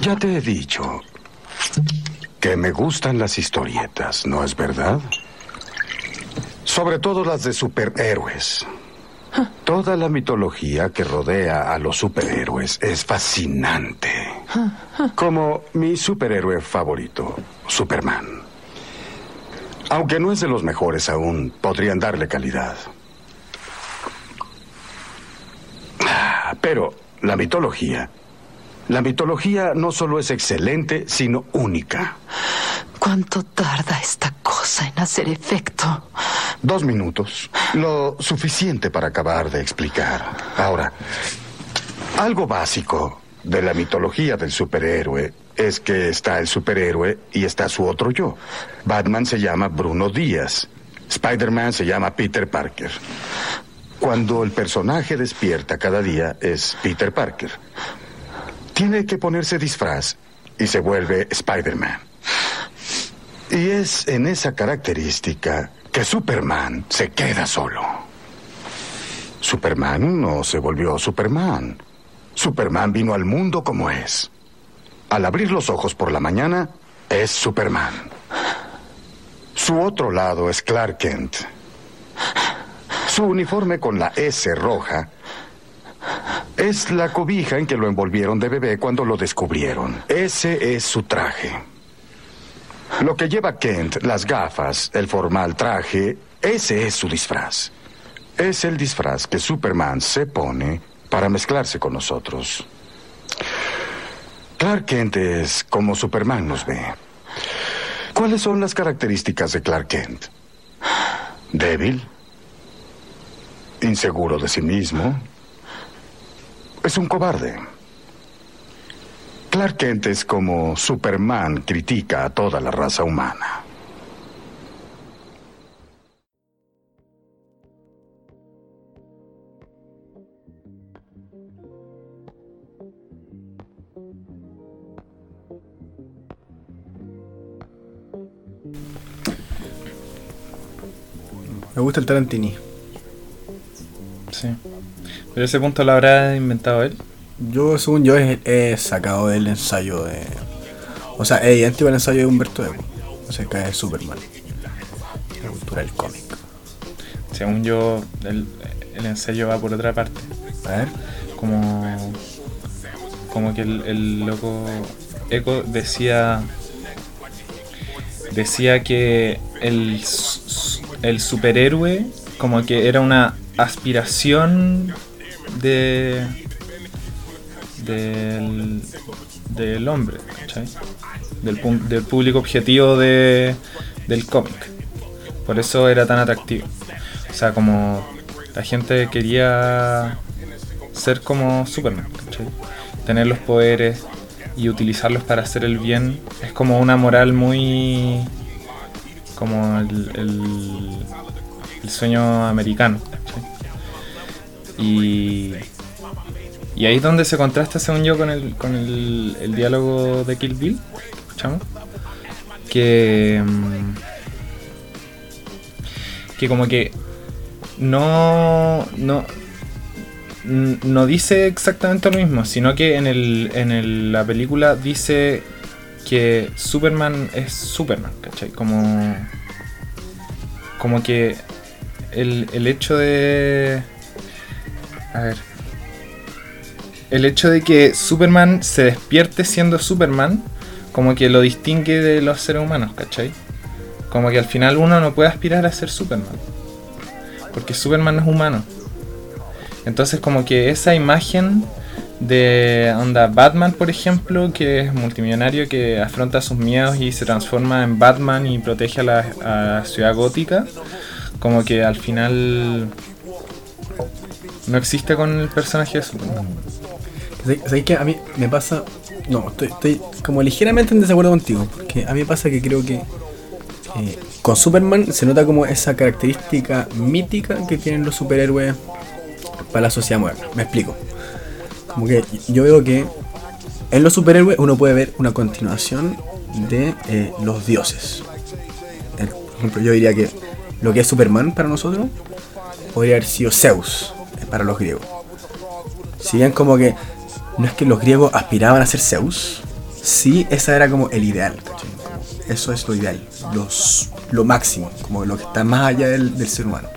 Ya te he dicho que me gustan las historietas, ¿no es verdad? Sobre todo las de superhéroes. Toda la mitología que rodea a los superhéroes es fascinante. Como mi superhéroe favorito, Superman. Aunque no es de los mejores aún, podrían darle calidad. Pero la mitología, la mitología no solo es excelente, sino única. ¿Cuánto tarda esta cosa en hacer efecto? Dos minutos. Lo suficiente para acabar de explicar. Ahora, algo básico de la mitología del superhéroe es que está el superhéroe y está su otro yo. Batman se llama Bruno Díaz. Spider-Man se llama Peter Parker. Cuando el personaje despierta cada día es Peter Parker. Tiene que ponerse disfraz y se vuelve Spider-Man. Y es en esa característica que Superman se queda solo. Superman no se volvió Superman. Superman vino al mundo como es. Al abrir los ojos por la mañana, es Superman. Su otro lado es Clark Kent. Su uniforme con la S roja es la cobija en que lo envolvieron de bebé cuando lo descubrieron. Ese es su traje. Lo que lleva Kent, las gafas, el formal traje, ese es su disfraz. Es el disfraz que Superman se pone para mezclarse con nosotros. Clark Kent es como Superman nos ve. ¿Cuáles son las características de Clark Kent? Débil, inseguro de sí mismo, es un cobarde. Clark Kent es como Superman critica a toda la raza humana. Me gusta el Tarantini. Sí. Pero ese punto lo habrá inventado él. Yo, según yo, he, he sacado del ensayo de. O sea, es idéntico al ensayo de Humberto Eco acerca de Superman. La cultura del cómic. Según yo, el, el ensayo va por otra parte. A ver. Como. Como que el, el loco Eco decía. Decía que el, el superhéroe, como que era una aspiración de. del. del hombre, ¿cachai? Del, del público objetivo de, del cómic. Por eso era tan atractivo. O sea, como la gente quería ser como Superman. Tener los poderes y utilizarlos para hacer el bien es como una moral muy. como el, el, sueño americano. Y. Y ahí es donde se contrasta, según yo, con el, con el, diálogo de Kill Bill, escuchamos. Que. mm, que como que no, no, n- no dice exactamente lo mismo, sino que en, el, en el- la película dice que Superman es Superman, ¿cachai? Como, como que el, el hecho de... A ver. El hecho de que Superman se despierte siendo Superman, como que lo distingue de los seres humanos, ¿cachai? Como que al final uno no puede aspirar a ser Superman. Porque Superman no es humano. Entonces como que esa imagen de onda Batman, por ejemplo, que es multimillonario, que afronta sus miedos y se transforma en Batman y protege a la, a la ciudad gótica, como que al final no existe con el personaje de Superman. ¿Sabes sabes qué? A mí me pasa. No, estoy, como ligeramente en desacuerdo contigo. Porque a mí me pasa que creo que eh, con Superman se nota como esa característica mítica que tienen los superhéroes para la sociedad moderna. Me explico. Como que yo veo que en los superhéroes uno puede ver una continuación de eh, los dioses. Por ejemplo, yo diría que lo que es Superman para nosotros podría haber sido Zeus para los griegos. Si bien como que no es que los griegos aspiraban a ser Zeus, sí, esa era como el ideal, Eso es lo ideal, los, lo máximo, como lo que está más allá del, ser humano.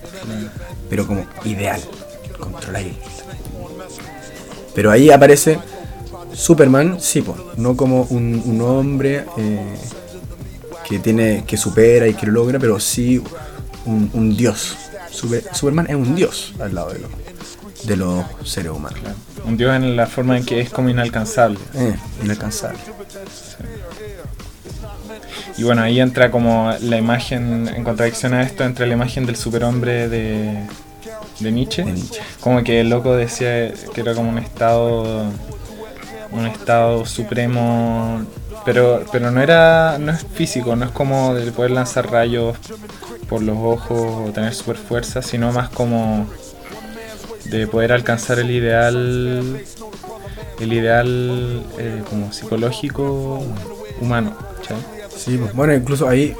Pero como ideal, controlar Pero ahí aparece Superman, sí, po, no como un, hombre eh, que tiene que supera y que lo logra, pero sí un, dios. Super- Superman es un dios al lado de los, de los seres humanos. Un dios en la forma en que es como inalcanzable. Eh, inalcanzable. Y bueno, ahí entra como la imagen, en contradicción a esto, entra la imagen del superhombre de, de Nietzsche. De Nietzsche. Como que el loco decía que era como un estado, un estado supremo, pero, pero no era, no es físico, no es como de poder lanzar rayos por los ojos o tener super fuerza, sino más como de poder alcanzar el ideal, el ideal eh, como psicológico humano. Sí, pues, bueno, incluso ahí.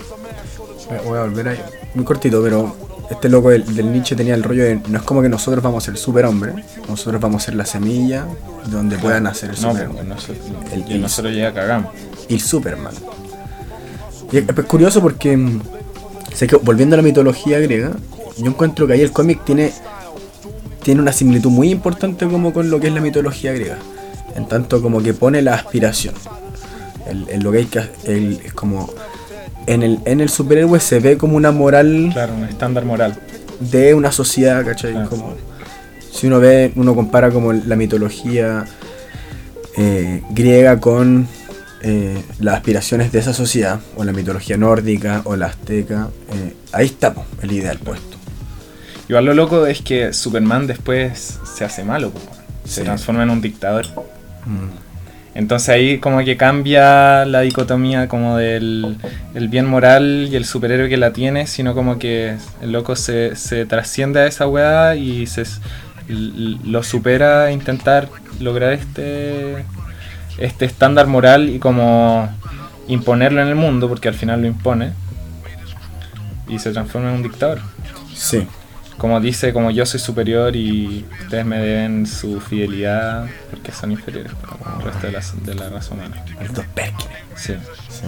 eh, Voy a volver ahí. Muy cortito, pero este loco del, del Nietzsche tenía el rollo de. No es como que nosotros vamos a ser superhombre, nosotros vamos a ser la semilla donde puedan nacer el No, superhombre. nosotros, El- y nosotros ya cagamos. y Superman. Y es, es curioso porque, mm, sé que volviendo a la mitología griega, yo encuentro que ahí el cómic tiene, tiene una similitud muy importante como con lo que es la mitología griega. En tanto como que pone la aspiración. El, el lo que hay que el- es como en el, en el superhéroe se ve como una moral Claro, un estándar moral. de una sociedad, ¿cachai? Ah. Como, si uno ve, uno compara como la mitología eh, griega con eh, las aspiraciones de esa sociedad, o la mitología nórdica, o la azteca, eh, ahí está el ideal puesto. Igual lo loco es que Superman después se hace malo, se Sí. transforma en un dictador. Entonces ahí como que cambia la dicotomía como del el bien moral y el superhéroe que la tiene, sino como que el loco se, se trasciende a esa weá y se lo supera a intentar lograr este este estándar moral y como imponerlo en el mundo, porque al final lo impone, y se transforma en un dictador. Sí, Como dice, como yo soy superior y ustedes me deben su fidelidad porque son inferiores al resto de la, de la raza humana. Perkins. Sí. Sí.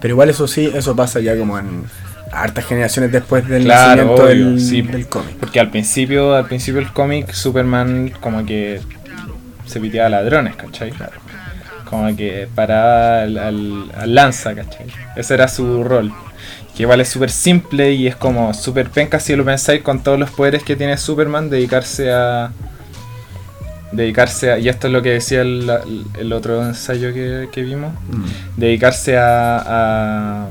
Pero igual eso sí, eso pasa ya como en hartas generaciones después del Claro, nacimiento obvio, del, sí. del cómic. Porque al principio, al principio del cómic, Superman como que se piteaba ladrones, ¿cachai? Como que paraba al, al- al lanza, ¿cachai? Ese era su rol. Que igual es súper simple y es como súper penca si lo pensáis con todos los poderes que tiene Superman, dedicarse a... Dedicarse a... Y esto es lo que decía el, el otro ensayo que, que vimos. Mm. Dedicarse a... a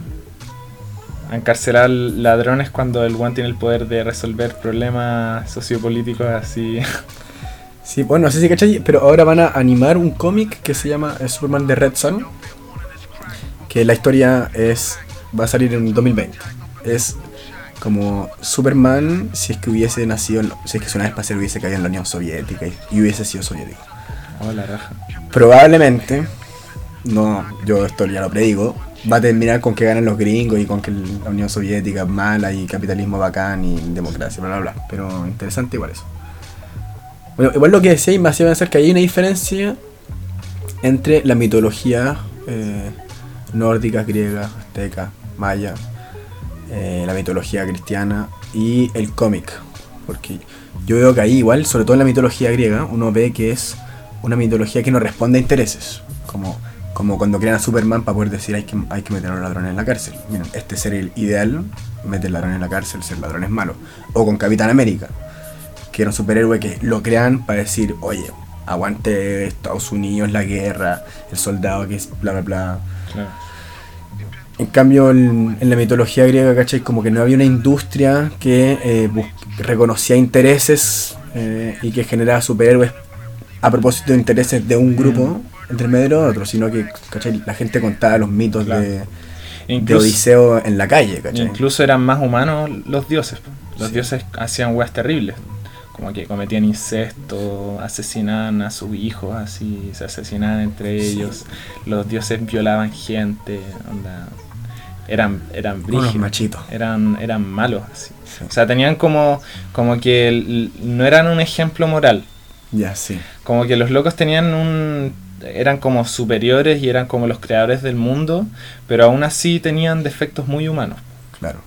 a encarcelar ladrones cuando el one tiene el poder de resolver problemas sociopolíticos así. Sí, bueno, no sé si cachai, pero ahora van a animar un cómic que se llama eh, Superman de Red Sun. Que la historia es. Va a salir en 2020. Es como Superman si es que hubiese nacido. en si es que su nave espacial hubiese caído en la Unión Soviética y, y hubiese sido soviético. Oh, la raja. Probablemente. No, yo esto ya lo predigo. Va a terminar con que ganan los gringos y con que la Unión Soviética es mala y capitalismo bacán y democracia, bla bla bla. Pero interesante igual eso. Bueno, igual lo que decía y me hacía pensar que hay una diferencia entre la mitología eh, nórdica, griega, azteca, maya, eh, la mitología cristiana y el cómic. Porque yo veo que ahí igual, sobre todo en la mitología griega, uno ve que es una mitología que no responde a intereses. Como, como cuando crean a Superman para poder decir hay que, hay que meter a los ladrones en la cárcel. Este ser el ideal, meter ladrones en la cárcel, ser ladrón es malo. O con Capitán América, que era un superhéroe que lo crean para decir, oye, aguante Estados Unidos, la guerra, el soldado que es bla bla bla. Claro. En cambio, en, en la mitología griega, ¿cachai? Como que no había una industria que eh, reconocía intereses eh, y que generaba superhéroes a propósito de intereses de un grupo entre medio de otro, sino que, ¿cachai? La gente contaba los mitos Claro. de, Odiseo en la calle, ¿cachai? incluso eran más humanos los dioses. Los dioses hacían weas terribles. Como que cometían incesto, asesinaban a sus hijos, así, se asesinaban entre ellos. Los dioses violaban gente, onda, eran, eran brígidos. machitos. eran, eran malos. así. O sea, tenían como, como que el- no eran un ejemplo moral. Ya, sí. Como que los locos tenían un eran como superiores y eran como los creadores del mundo, pero aún así tenían defectos muy humanos. Claro.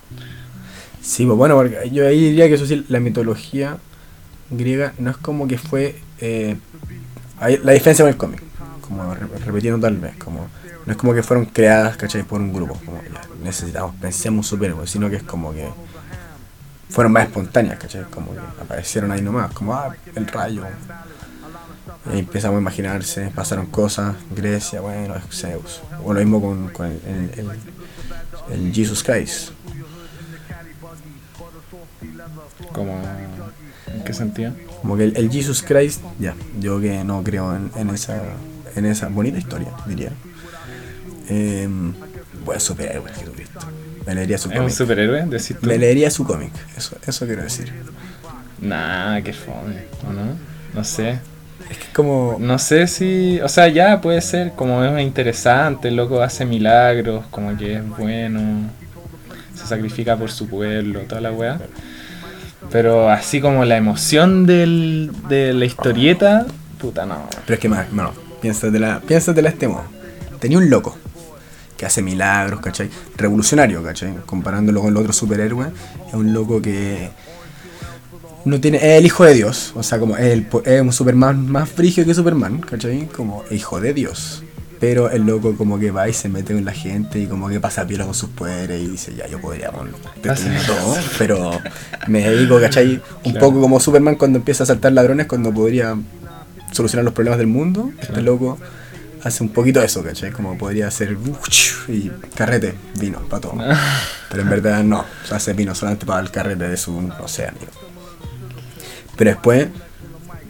Sí, pues bueno, porque yo ahí diría que eso sí, la mitología griega no es como que fue eh, la diferencia con el cómic, como re- repitiendo tal vez, como no es como que fueron creadas, ¿cachai? Por un grupo, como necesitamos, pensemos superhéroe, sino que es como que fueron más espontáneas, ¿cachai? Como que aparecieron ahí nomás, como ah, el rayo. Y empezamos a imaginarse, pasaron cosas, Grecia, bueno, Zeus. O lo mismo con, el, Jesus Christ. Como, ¿En qué sentido? Como que el, el Jesus Christ, ya, yo que no creo en, en esa en esa bonita historia, diría. Eh, pues superhéroe, Jesucristo. Me leería su ¿Es un cómic. superhéroe? Decís tú. Me leería su cómic, eso, eso quiero decir. Nah, qué fome, ¿o no? No sé. Es que como. No sé si. O sea, ya puede ser como es interesante, el loco hace milagros, como que es bueno, se sacrifica por su pueblo, toda la weá. Pero así como la emoción del, de la historieta, puta no. Pero es que más, no, piénsatela, piénsatela este modo. Tenía un loco que hace milagros, ¿cachai? Revolucionario, ¿cachai? Comparándolo con los otros superhéroes, es un loco que no tiene, es el hijo de Dios, o sea, como es, el, es un Superman más frigio que Superman, ¿cachai? Como hijo de Dios. Pero el loco como que va y se mete con la gente y como que pasa piola con sus poderes y dice, ya, yo podría bueno, destruirlo todo, pero me dedico, ¿cachai? Un Claro. poco como Superman cuando empieza a saltar ladrones cuando podría solucionar los problemas del mundo. Este loco hace un poquito eso, ¿cachai? Como podría hacer y carrete, vino, para todo. Pero en verdad no, hace vino solamente para el carrete de su, no sé, amigo. Pero después,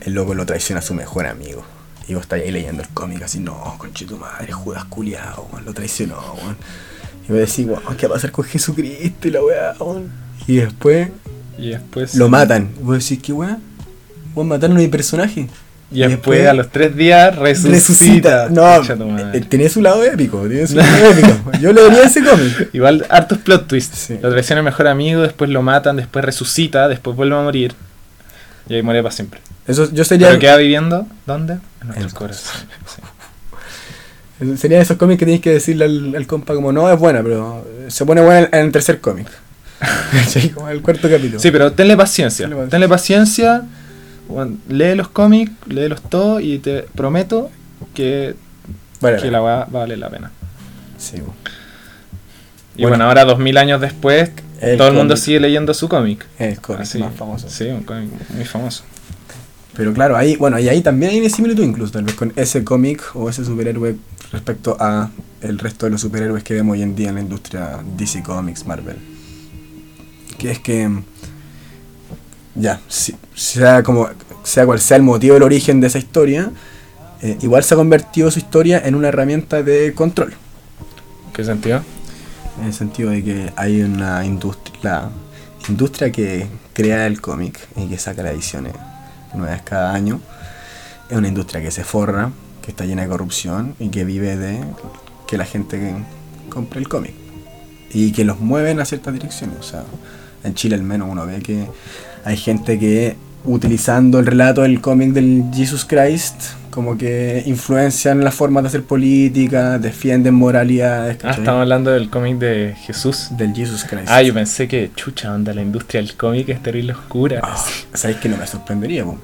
el loco lo traiciona a su mejor amigo. Y vos estás ahí leyendo el cómic así, no, conchito madre, Judas culiao, weón, lo traicionó, weón. Y vos decís, weón, ¿qué va a pasar con Jesucristo y la weá, weón? Y después Y después. lo matan. Y vos decís, ¿qué weá? Vos mataron a mi personaje. Y después, a los tres días resucita. resucita. No, tu madre. eh, tiene su lado épico, tiene su lado épico. Yo leería ese cómic. Igual hartos plot twists. Sí. Lo traiciona el mejor amigo, después lo matan, después resucita, después vuelve a morir. Y ahí muere para siempre. Eso, yo sería, Pero queda viviendo, ¿dónde? En nuestros los corazones. sí. sería de esos cómics que tenéis que decirle al, al compa como, no, es buena, pero se pone buena en, en el tercer cómic. ¿Cachai? como el cuarto capítulo. Sí, pero tenle paciencia. Tenle paciencia. Tenle paciencia. bueno, lee los cómics, léelos todos y te prometo que, Vale, que la va, va a valer la pena. Sí. Y Bueno. bueno, ahora dos mil años después, El todo el mundo sigue leyendo su cómic. es el cómic Así. más famoso. Sí, un cómic muy famoso. Pero claro, ahí, bueno, y ahí también hay una similitud incluso, tal vez con ese cómic o ese superhéroe respecto a el resto de los superhéroes que vemos hoy en día en la industria DC Comics, Marvel. Que es que ya, si- sea como sea cual sea el motivo del origen de esa historia, eh, igual se ha convertido su historia en una herramienta de control. ¿Qué sentido? En el sentido de que hay una industria, la industria que crea el cómic y que saca las ediciones nuevas cada año, es una industria que se forra, que está llena de corrupción y que vive de que la gente compre el cómic y que los mueven a ciertas direcciones. O sea, en Chile al menos uno ve que hay gente que utilizando el relato del cómic del Jesus Christ como que influencian las formas de hacer política, defienden moralidades. Ah, ¿cachai? estamos hablando del cómic de Jesús. Del Jesus Christ. Ah, yo pensé que chucha onda, la industria del cómic es terrible oscura. Ah, ¿Sabes que no me sorprendería? po?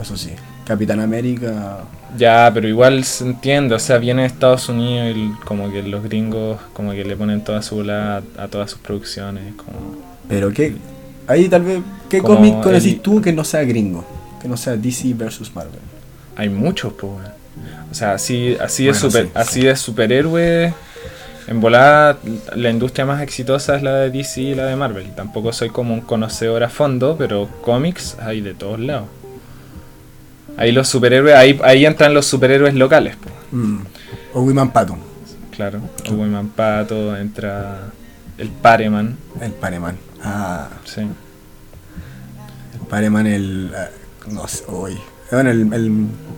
Eso sí. Capitán América. Ya, pero igual se entiende, o sea, viene de Estados Unidos y como que los gringos como que le ponen toda su bola a, a todas sus producciones, como... Pero qué. Ahí tal vez. ¿Qué cómic conocís el- tú que no sea gringo? Que no sea DC versus Marvel. Hay muchos, pues. O sea, así, así, de, Bueno, super, sí, así sí. de superhéroes, en volada, la industria más exitosa es la de DC y la de Marvel. Tampoco soy como un conocedor a fondo, pero cómics hay de todos lados. Ahí los superhéroes, ahí, ahí entran los superhéroes locales, pues. Mm. O Wiman Pato. Claro, Woman Pato, entra el Pareman, El Pareman. Ah. sí. El Pareman, el. ah, no sé. Hoy. Bueno, el, el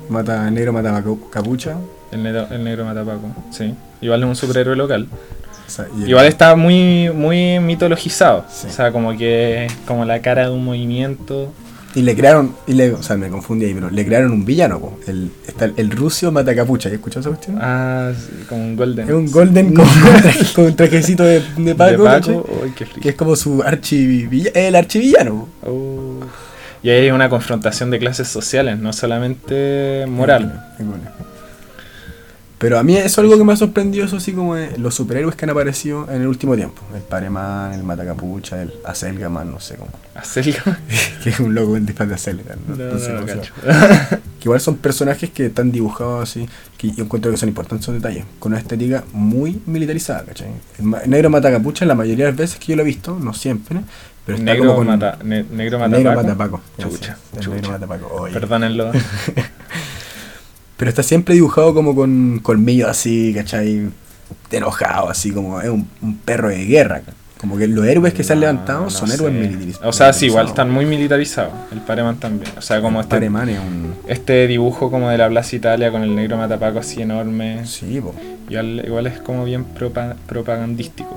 mata negro mata capu- capucha. El negro, el negro matapaco, sí. Igual es un superhéroe local. O sea, Igual está muy, muy mitologizado. Sí. O sea, como que es como la cara de un movimiento. Y le crearon, y le, o sea, me confundí ahí, pero le crearon un villano, po. El, está el, el Rusio Matacapucha, ¿has escuchado esa cuestión? Ah, sí, como un Golden. Es un Golden con, con un trajecito de, de Paco, de. Paco. Qué que es como su archivillano, el archivillano. po. Uh, y ahí hay una confrontación de clases sociales, no solamente moral. Pero a mí eso es algo que me ha sorprendido, eso sí, como los superhéroes que han aparecido en el último tiempo. El Pareman, el Matacapucha, el Aselgaman, no sé cómo. Hacerlo. que es un loco en disfraz de Aselga. ¿no? No, No sé cacho. Que igual son personajes que están dibujados así, que yo encuentro que son importantes esos detalles, con una estética muy militarizada, ¿cachai? El, ma- el negro matacapucha la mayoría de las veces que yo lo he visto, no siempre, pero está negro, como con... mata, ne- negro mata negro Paco. matapaco. Chucha, chucha. negro matapaco. Oye. Perdónenlo. Pero está siempre dibujado como con colmillos así, ¿cachai? Enojado, así como es un, un perro de guerra. Como que los héroes que se han No, levantado no son sé. héroes militarizados. O sea, sí, igual están muy militarizados. El Pareman también. O sea, como este, Pareman es un... este dibujo como de la Plaza Italia con el negro matapaco así enorme. Sí, po. Igual, igual es como bien propa- propagandístico.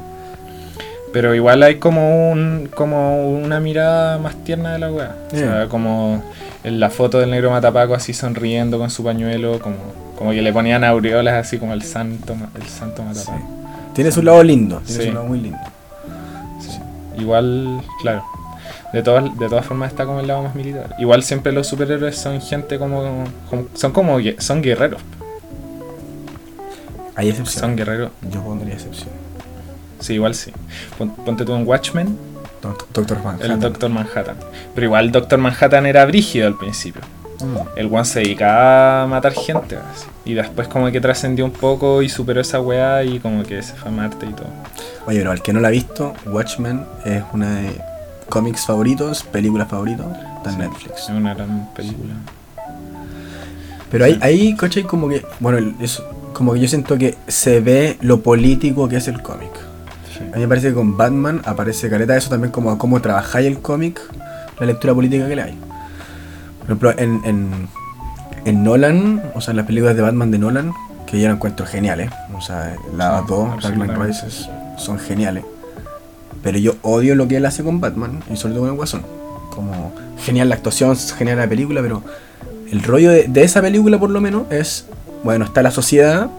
Pero igual hay como un como una mirada más tierna de la weá. O sea, Yeah. como en la foto del negro matapaco así sonriendo con su pañuelo, como, como que le ponían aureolas así como el santo el santo matapaco. Tiene su lado lindo, tiene Sí. su lado muy lindo. Igual, claro. De todas, de todas formas está como el lado más militar. Igual siempre los superhéroes son gente como, como- son como son guerreros. Hay excepciones. Son guerreros. Yo pondría excepción. Sí, igual sí. Pon- Ponte tú en Watchmen, Doc- Doctor Manhattan. el Doctor Manhattan. Pero igual Doctor Manhattan era brígido al principio. Mm. El one se dedicaba a matar gente. así. Y después como que trascendió un poco y superó esa weá y como que se fue a Marte y todo. Oye, pero al que no la ha visto, Watchmen es una de cómics favoritos, películas en Sí, Netflix. Es una gran película. Pero ahí, ahí coche, como que, bueno, eso, como que yo siento que se ve lo político que es el cómic. Sí. A mí me parece que con Batman aparece careta eso también como a cómo trabajáis el cómic, la lectura política que le hay. Por ejemplo, en, en, en Nolan, o sea, en las películas de Batman de Nolan, que yo la encuentro geniales, o sea, las Sí, dos, Dark Knight. Rises, son geniales. Pero yo odio lo que él hace con Batman, y sobre todo con el Guasón. Como, genial la actuación, genial la película, pero el rollo de, de esa película por lo menos es, bueno, está la sociedad,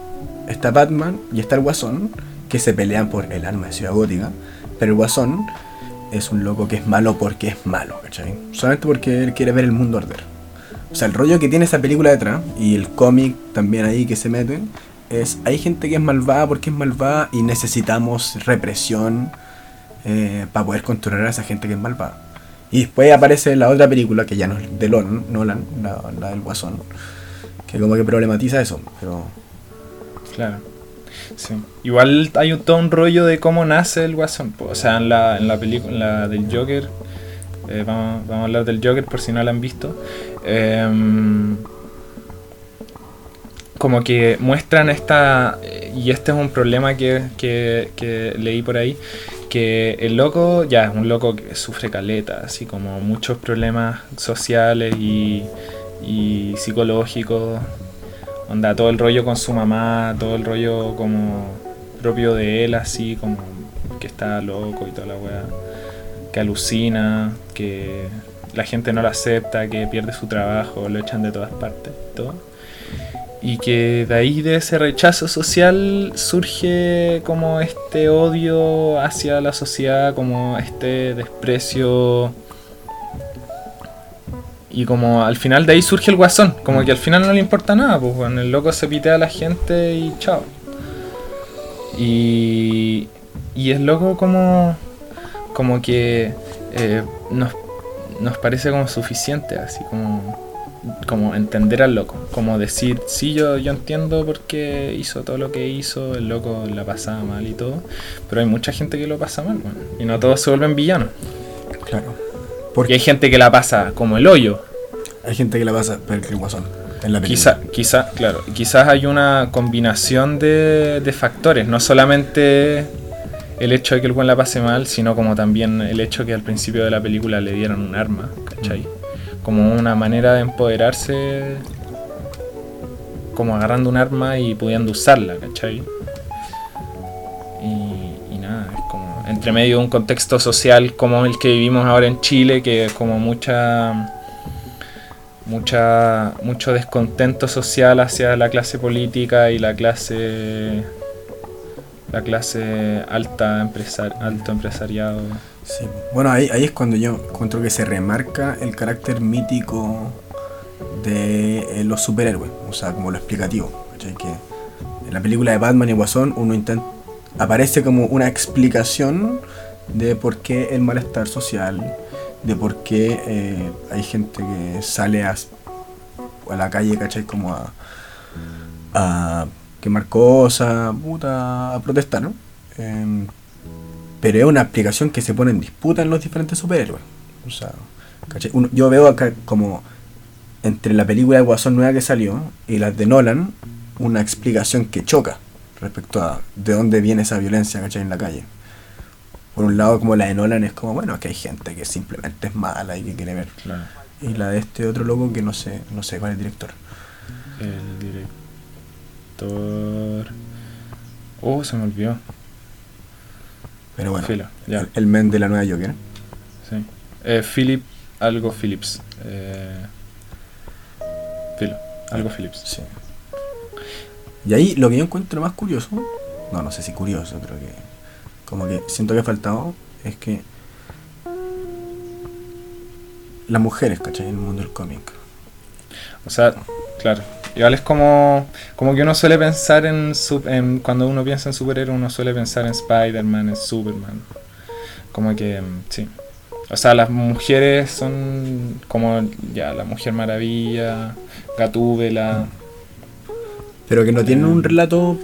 está Batman y está el Guasón, que se pelean por el alma de Ciudad Gótica, pero el Guasón es un loco que es malo porque es malo, ¿cachai? Solamente porque él quiere ver el mundo arder. O sea, el rollo que tiene esa película detrás, y el cómic también ahí que se mete, es, hay gente que es malvada porque es malvada y necesitamos represión para poder controlar a esa gente que es malvada. Y después aparece la otra película, que ya no es de Nolan, Nolan la, la del Guasón, que como que problematiza eso, pero... Claro. Sí. Igual hay todo un rollo de cómo nace el Guasón. O sea, en la, en la película del Joker, eh, vamos, a hablar del Joker por si no la han visto. em, como que muestran esta, y este es un problema que, que- que leí por ahí, que el loco ya es un loco que sufre caleta, así como muchos problemas sociales y, y psicológicos, onda todo el rollo con su mamá, todo el rollo como propio de él, así como que está loco y toda la weá, que alucina, que la gente no lo acepta, que pierde su trabajo, lo echan de todas partes, todo. Y que de ahí de ese rechazo social surge como este odio hacia la sociedad, como este desprecio. Y como al final de ahí surge el guasón, como que al final no le importa nada, pues bueno, el loco se pitea a la gente y chao. Y, y es loco como, como que eh, nos, nos parece como suficiente, así como como entender al loco, como decir, sí, yo, yo entiendo por qué hizo todo lo que hizo, el loco la pasaba mal y todo, pero hay mucha gente que lo pasa mal, y no todos se vuelven villanos. Claro. Porque hay gente que la pasa como el hoyo. hay gente que la pasa que el Guasón en la. Quizá, quizá, claro, quizás hay una combinación de, de factores, no solamente el hecho de que el buen la pase mal, sino como también el hecho que al principio de la película le dieran un arma, ¿cachai? Como una manera de empoderarse, como agarrando un arma y pudiendo usarla, ¿cachai? Entre medio de un contexto social como el que vivimos ahora en Chile, que es como mucha mucha mucho descontento social hacia la clase política y la clase la clase alta empresar, alto empresariado. Sí. Bueno, ahí, ahí es cuando yo encuentro que se remarca el carácter mítico de eh, los superhéroes, o sea, como lo explicativo. Que en la película de Batman y Guasón uno intenta aparece como una explicación de por qué el malestar social, de por qué eh, hay gente que sale a, la calle, ¿cachai? Como a, quemar cosas, puta, a protestar, ¿no? Em, pero es una explicación que se pone en disputa en los diferentes superhéroes. O sea. Uno- yo veo acá como entre la película de Guasón nueva que salió y las de Nolan, una explicación que choca respecto a de dónde viene esa violencia, ¿cachai? En la calle. Por un lado, como la de Nolan es como, bueno, que hay gente que simplemente es mala y que quiere ver. Claro. Y la de este otro loco que no sé, no sé cuál es el director. El director. Oh, se me olvidó. Pero bueno, Filo, ya. el, el men de la nueva Joker. Sí. Eh, Philip, algo Phillips. Eh, Filo, algo Phillips. Sí. Y ahí lo que yo encuentro más curioso, no, no sé si curioso, pero que como que siento que ha faltado, es que las mujeres, ¿cachai? En el mundo del cómic. O sea, claro. Igual es como, como que uno suele pensar en, en- Cuando uno piensa en superhéroes, uno suele pensar en Spider-Man, en Superman. Como que, mm, sí. O sea, las mujeres son como ya la Mujer Maravilla, Gatúbela, Pero que no tienen un relato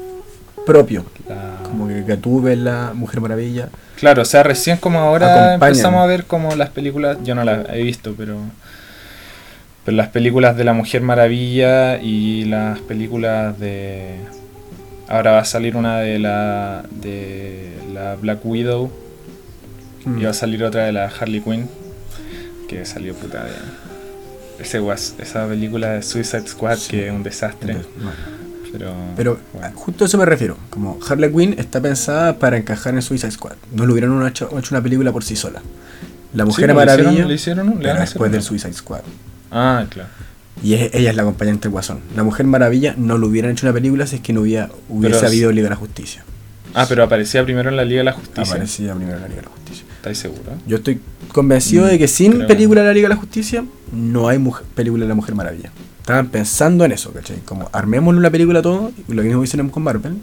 propio. la... Como que Gatúbela, Mujer Maravilla. Claro, o sea, recién como ahora Acompañan. empezamos a ver como las películas, yo no las he visto, pero pero las películas de la Mujer Maravilla y las películas de ahora va a salir una de la de la Black Widow Mm. y va a salir otra de la Harley Quinn que salió puta de ese guas- esa película de Suicide Squad Sí. que es un desastre, Entonces, no. Pero Pero bueno. justo a eso me refiero. Como Harley Quinn está pensada para encajar en Suicide Squad. No le hubieran hecho, hecho una película por sí sola. La Sí, Mujer le Maravilla. hicieron- le hicieron pero después del Suicide Squad. Ah, claro. Y es- ella es la acompañante del Guasón. La Mujer Maravilla no le hubieran hecho una película si es que no hubiera, hubiese Pero- habido Liga de la Justicia. Ah, pero aparecía primero en la Liga de la Justicia. Aparecía primero en la Liga de la Justicia. ¿Estáis seguro? Yo estoy convencido de que sin creo. película de la Liga de la Justicia no hay mujer- película de la Mujer Maravilla. Estaban pensando en eso, ¿cachai? Como armémosle una película a todo, y lo que nos hicieron con Marvel,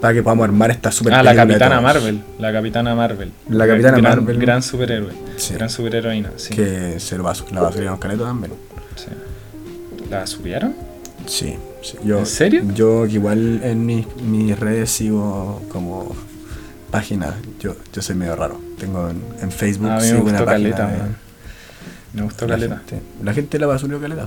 para que podamos armar esta super Ah, la Capitana. Marvel. La Capitana Marvel. La Capitana gran, Marvel. Gran superhéroe. Sí. Gran superheroína, sí. Que se lo basu- la basuraron caleta también. sí. ¿La subieron? Sí, sí. Yo, ¿En serio? Yo que igual en mis, mis redes sigo como páginas. Yo, yo soy medio raro. Tengo en, en Facebook Ah, a mí me sigo gustó una página caleta, de-. Me gustó la caleta. gente, la gente la basurió caleta.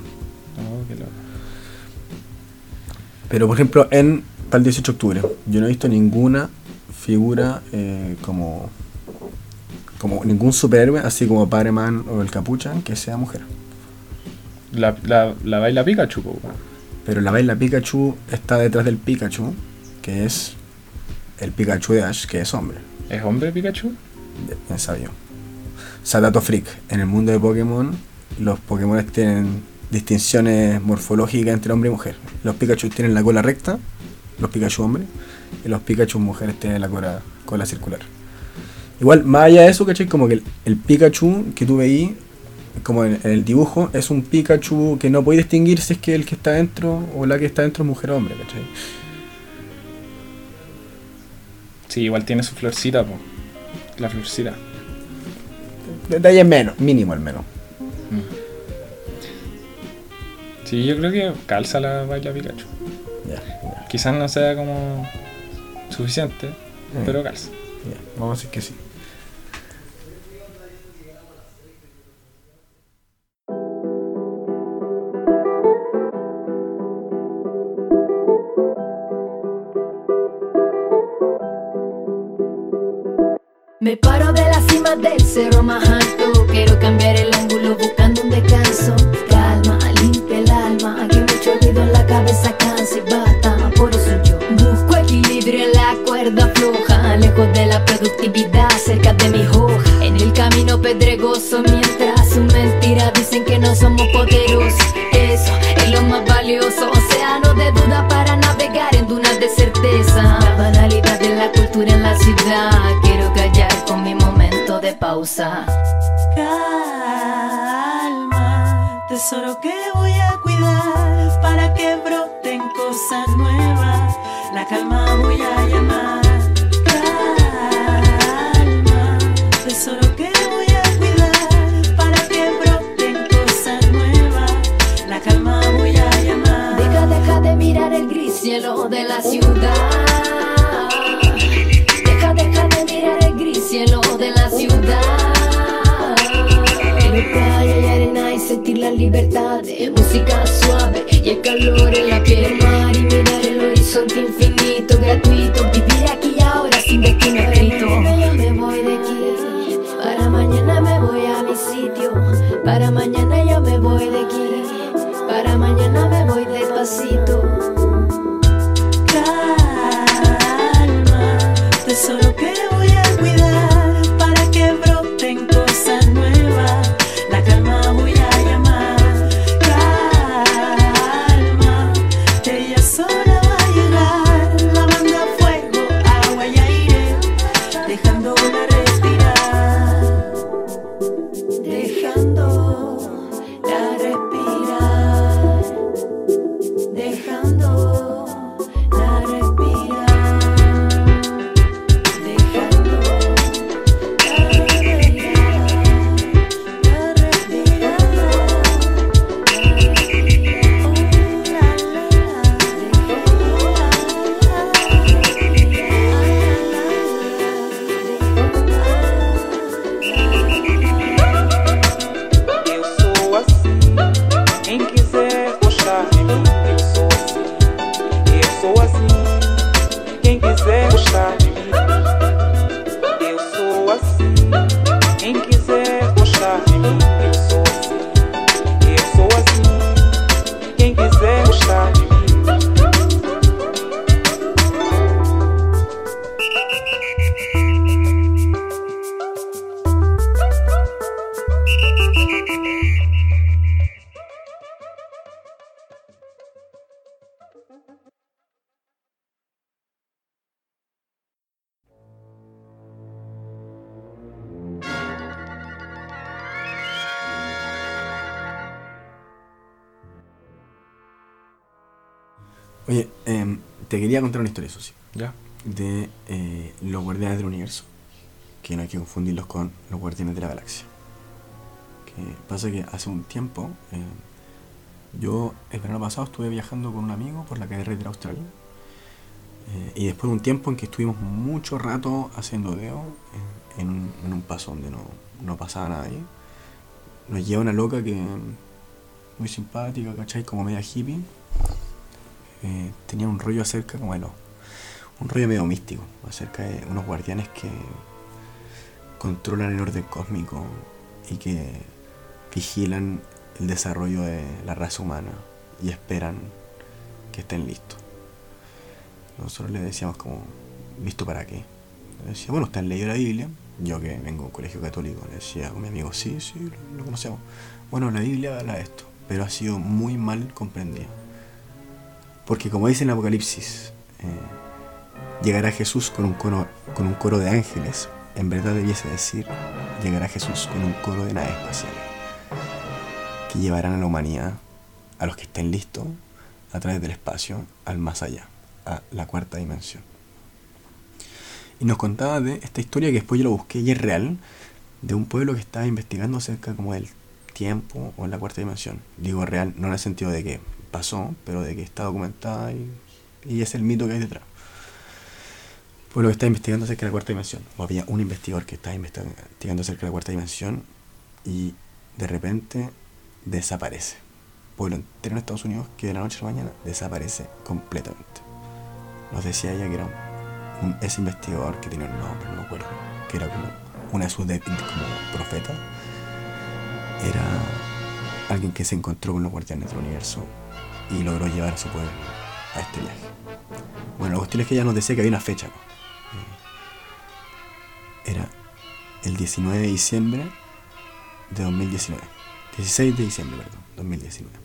Pero por ejemplo, en para el 18 de octubre, yo no he visto ninguna figura eh, como como ningún superhéroe, así como Padre-Man o el Capuchan, que sea mujer. La, la, la baila Pikachu, weón. Pero la baila Pikachu está detrás del Pikachu, que es el Pikachu de Ash, que es hombre. ¿Es hombre Pikachu? Ya sabía. O sea, dato freak. En el mundo de Pokémon, los Pokémon tienen distinciones morfológicas entre hombre y mujer. Los Pikachu tienen la cola recta, los Pikachu hombres, y los Pikachu mujeres tienen la cola, cola circular. Igual, más allá de eso, ¿cachai? Como que el, el Pikachu que tú veí, como en, en el dibujo, es un Pikachu que no puede distinguir si es que el que está dentro o la que está dentro es mujer o hombre, ¿cachai? Sí, igual tiene su florcita, po. La florcita. Detalle menos, mínimo al menos. Mm. Sí, yo creo que calza la baila Pikachu. Ya, ya, Quizás no sea como suficiente, Eh. pero calza. ya. Vamos a decir que sí. Me paro de la cima del cerro más alto. Quiero cambiar el ángulo buscando un descanso. En el camino pedregoso Mientras su mentira dicen que no somos poderosos. Eso es lo más valioso. Océano de duda para navegar en dunas de certeza. La banalidad de la cultura en la ciudad. Quiero callar con mi momento de pausa. Calma, tesoro que voy a cuidar Para que broten cosas nuevas. La calma voy a llamar. De la ciudad. Deja, deja de mirar el gris cielo de la ciudad. Quiero playa y arena y sentir la libertad de música suave y el calor en la piel mar y mirar el horizonte infinito, gratuito. Vivir aquí y ahora sin destino escrito. Te quería contar una historia, Susi, ¿Ya? de eh, los guardianes del universo. Que no hay que confundirlos con los guardianes de la galaxia. Que pasa que hace un tiempo, em, yo el verano pasado estuve viajando con un amigo por la carretera austral. Eh, y después de un tiempo en que estuvimos mucho rato haciendo deo en, en un, en un paso donde no, no pasaba nadie, nos lleva una loca que muy simpática, ¿cachai? Como media hippie. Eh, tenía un rollo acerca como de los- un rollo medio místico acerca de unos guardianes que controlan el orden cósmico y que vigilan el desarrollo de la raza humana y esperan que estén listos. Nosotros le decíamos como, ¿listo para qué? Le decía, bueno, ¿usted han leído la Biblia? Yo que vengo de un colegio católico, le decía con mi amigo, sí, sí, lo conocemos. Bueno, la Biblia habla de esto, pero ha sido muy mal comprendida. Porque como dice en Apocalipsis, eh, llegará Jesús con un, coro, de ángeles. En verdad debiese decir, llegará Jesús con un coro de naves espaciales. Que llevarán a la humanidad, a los que estén listos, a través del espacio, al más allá, a la cuarta dimensión. Y nos contaba de esta historia que después yo lo busqué y es real, de un pueblo que estaba investigando acerca como del tiempo o la cuarta dimensión. Digo real, no en el sentido de que pasó, pero de que está documentada y, y es el mito que hay detrás. Pueblo que está investigando acerca de la cuarta dimensión. O había un investigador que estaba investigando acerca de la cuarta dimensión y de repente desaparece. Pueblo entero en Estados Unidos que de la noche a la mañana desaparece completamente. Nos decía ella que era un, ese investigador que tenía un nombre, no me acuerdo, que era como una de sus de- como profetas. Era alguien que se encontró con los guardianes del universo y logró llevar a su pueblo a este viaje. Bueno, la cuestión es que ella nos decía que había una fecha. Eh, Era el 19 de diciembre de 2019. 16 de diciembre, perdón, 2019.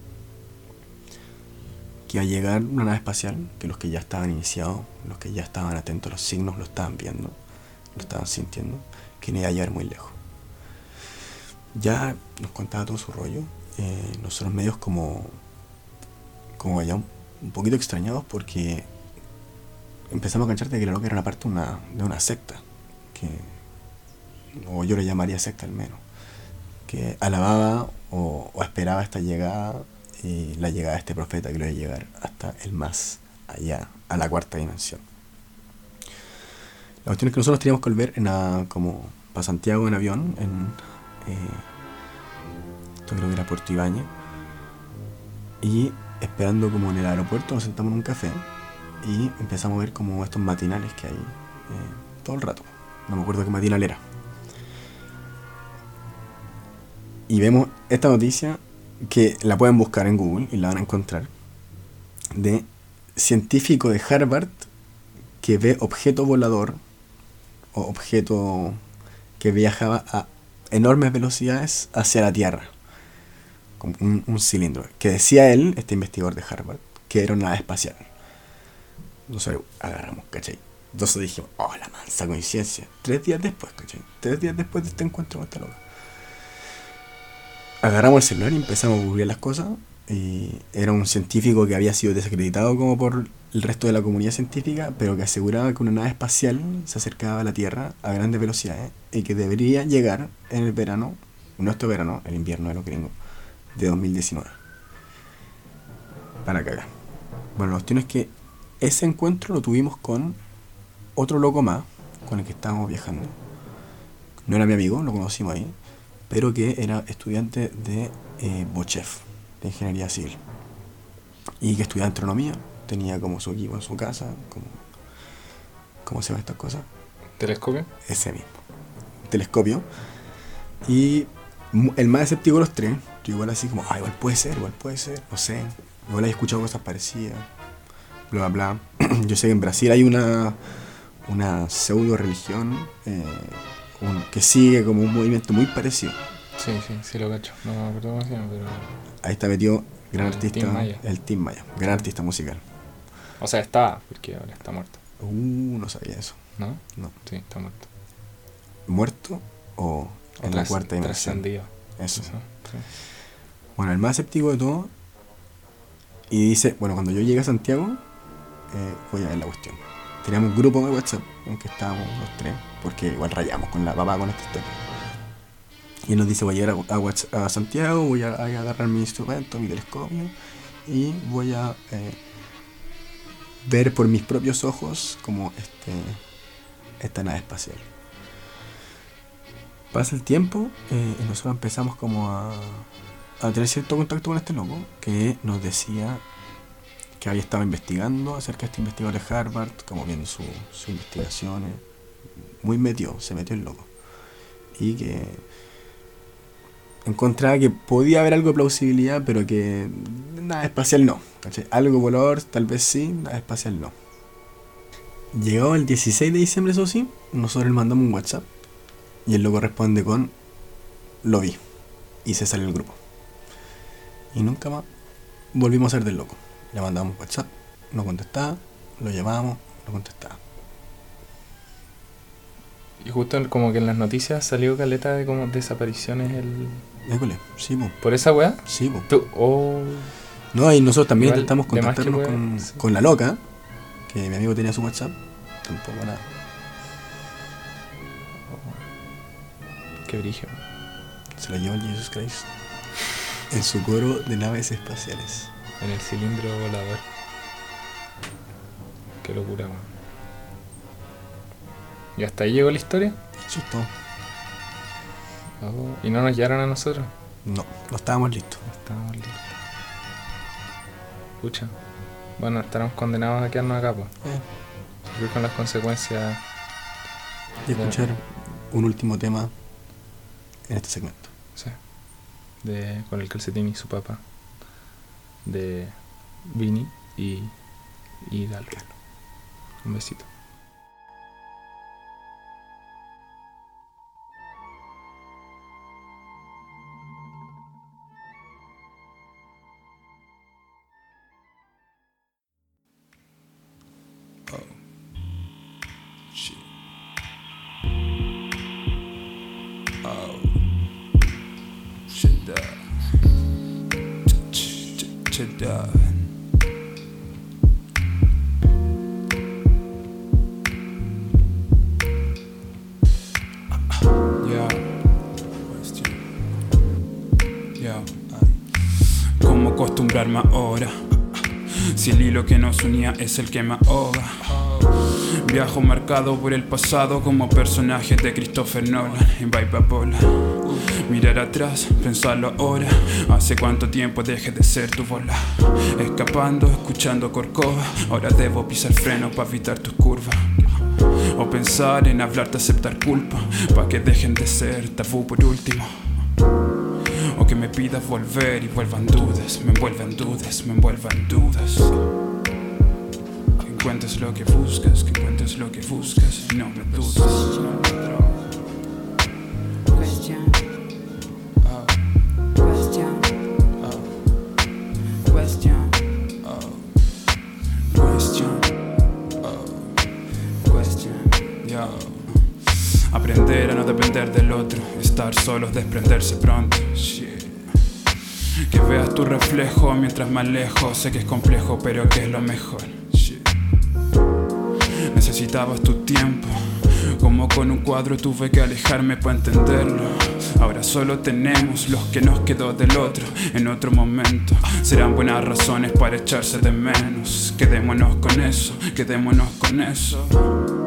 Que iba a llegar una nave espacial, que los que ya estaban iniciados, los que ya estaban atentos a los signos, lo estaban viendo, lo estaban sintiendo, que no iba a llegar muy lejos. ya nos contaba todo su rollo. eh, nosotros medios como, como ya un, poquito extrañados porque empezamos a canchar de que la loca era una parte una, de una secta. Que, o yo le llamaría secta al menos. Que alababa o, esperaba esta llegada y la llegada de este profeta que lo iba a llegar hasta el más allá, a la cuarta dimensión. La cuestión es que nosotros teníamos que volver en a- como para Santiago en avión, en eh, esto creo que era Puerto Ibañez, y esperando como en el aeropuerto nos sentamos en un café y empezamos a ver como estos matinales que hay eh, todo el rato. No me acuerdo qué matinal era. Y vemos esta noticia que la pueden buscar en Google y la van a encontrar de científico de Harvard que ve objeto volador o objeto que viajaba a enormes velocidades hacia la Tierra. Un, cilindro. Que decía él, este investigador de Harvard, que era una nave espacial. Nosotros agarramos, ¿cachai? Entonces dijimos, oh, la mansa coincidencia. Tres días después, ¿cachai? Tres días después de este encuentro con esta loca. Agarramos el celular y empezamos a googlear las cosas. Y era un científico que había sido desacreditado como por el resto de la comunidad científica, pero que aseguraba que una nave espacial se acercaba a la Tierra a grandes velocidades y que debería llegar en el verano, no este verano, el invierno de los gringos, de 2019. Para cagar. Bueno, la cuestión es que ese encuentro lo tuvimos con otro loco más, con el que estábamos viajando. No era mi amigo, lo conocimos ahí, pero que era estudiante de eh, Bochef, de ingeniería civil. Y que estudiaba astronomía, tenía como su equipo en su casa, como, ¿cómo se llaman estas cosas? ¿Telescopio? ese mismo telescopio y el más escéptico de los tres igual así como ah igual puede ser igual puede ser no sé igual he escuchado cosas parecidas bla bla bla yo sé que en Brasil hay una una pseudo religión eh, que sigue como un movimiento muy parecido Sí, sí, sí lo cacho. No me acuerdo cómo se llama, pero. ahí está metido gran El artista Maya. el Tim Maya gran artista musical O sea, estaba, porque ahora está muerto. uh no sabía eso ¿No? no Sí, está muerto. muerto o en la cuarta dimensión Trascendido. eso Eso, sí. Bueno, el más escéptico de todo. Y dice, bueno, cuando yo llegue a Santiago, voy a ver la cuestión. Teníamos un grupo de WhatsApp en que estábamos los tres, porque igual rayamos con la papá con esta historia. Y nos dice, voy a llegar a Santiago, voy a, a agarrar mi instrumento, mi telescopio, y voy a eh, ver por mis propios ojos como este, esta nave espacial. Pasa el tiempo eh, y nosotros empezamos como a, a tener cierto contacto con este loco que nos decía que había estado investigando acerca de este investigador de Harvard, como viendo su- sus investigaciones. Muy metido, se metió el loco. Y que encontraba que podía haber algo de plausibilidad, pero que nada espacial no. Algo volador tal vez sí, nada espacial no. Llegado el 16 de diciembre, eso sí, nosotros le mandamos un WhatsApp y el loco responde con lo vi y se sale el grupo. Y nunca más volvimos a ser del loco. Le mandamos WhatsApp, no contestaba, lo llamábamos, no contestaba. Y justo como que en las noticias salió caleta de como desapariciones el... École, sí, po, ¿Por esa weá? sí, po. Tú, oh, No, y nosotros también Igual, intentamos contactarnos con, sí. con la loca, que mi amigo tenía su WhatsApp, tampoco nada. qué brillo. Se la llevó el Jesus Christ en su coro de naves espaciales. En el cilindro volador. Qué locura, weón. ¿Y hasta ahí llegó la historia? Eso es todo. Oh, ¿Y no nos llegaron a nosotros? No, no estábamos listos. Estábamos listos. Pucha. Bueno, estaremos condenados a quedarnos acá, pues. Eh, Sufrir con las consecuencias. y escuchar un último tema en este segmento. De, con el calcetín y su papá. De Vini y, y Galo. Un besito. Ya, ay. ¿Cómo acostumbrarme ahora? Si el hilo que nos unía es el que me ahoga. Viajo marcado por el pasado como personaje de Christopher Nolan en Bola. Mirar atrás, pensarlo ahora. Hace cuánto tiempo dejé de ser tu bola. Escapando, escuchando Corcova. Ahora debo pisar freno para evitar tus curvas. O pensar en hablarte, aceptar culpa. Pa' que dejen de ser tabú por último. O que me pidas volver y vuelvan dudas, me envuelvan dudas, me envuelvan dudas. Que encuentres lo que buscas, que encuentres lo que buscas y no me dudes. Question. Oh, Question. oh, Question. oh. Question, oh, Question. yo. Aprender a no depender del otro, estar solos, desprenderse pronto. Shit. Que veas tu reflejo mientras más lejos, sé que es complejo, pero que es lo mejor. Necesitabas tu tiempo, como con un cuadro tuve que alejarme para entenderlo. Ahora solo tenemos los que nos quedó del otro en otro momento. Serán buenas razones para echarse de menos. Quedémonos con eso, quedémonos con eso.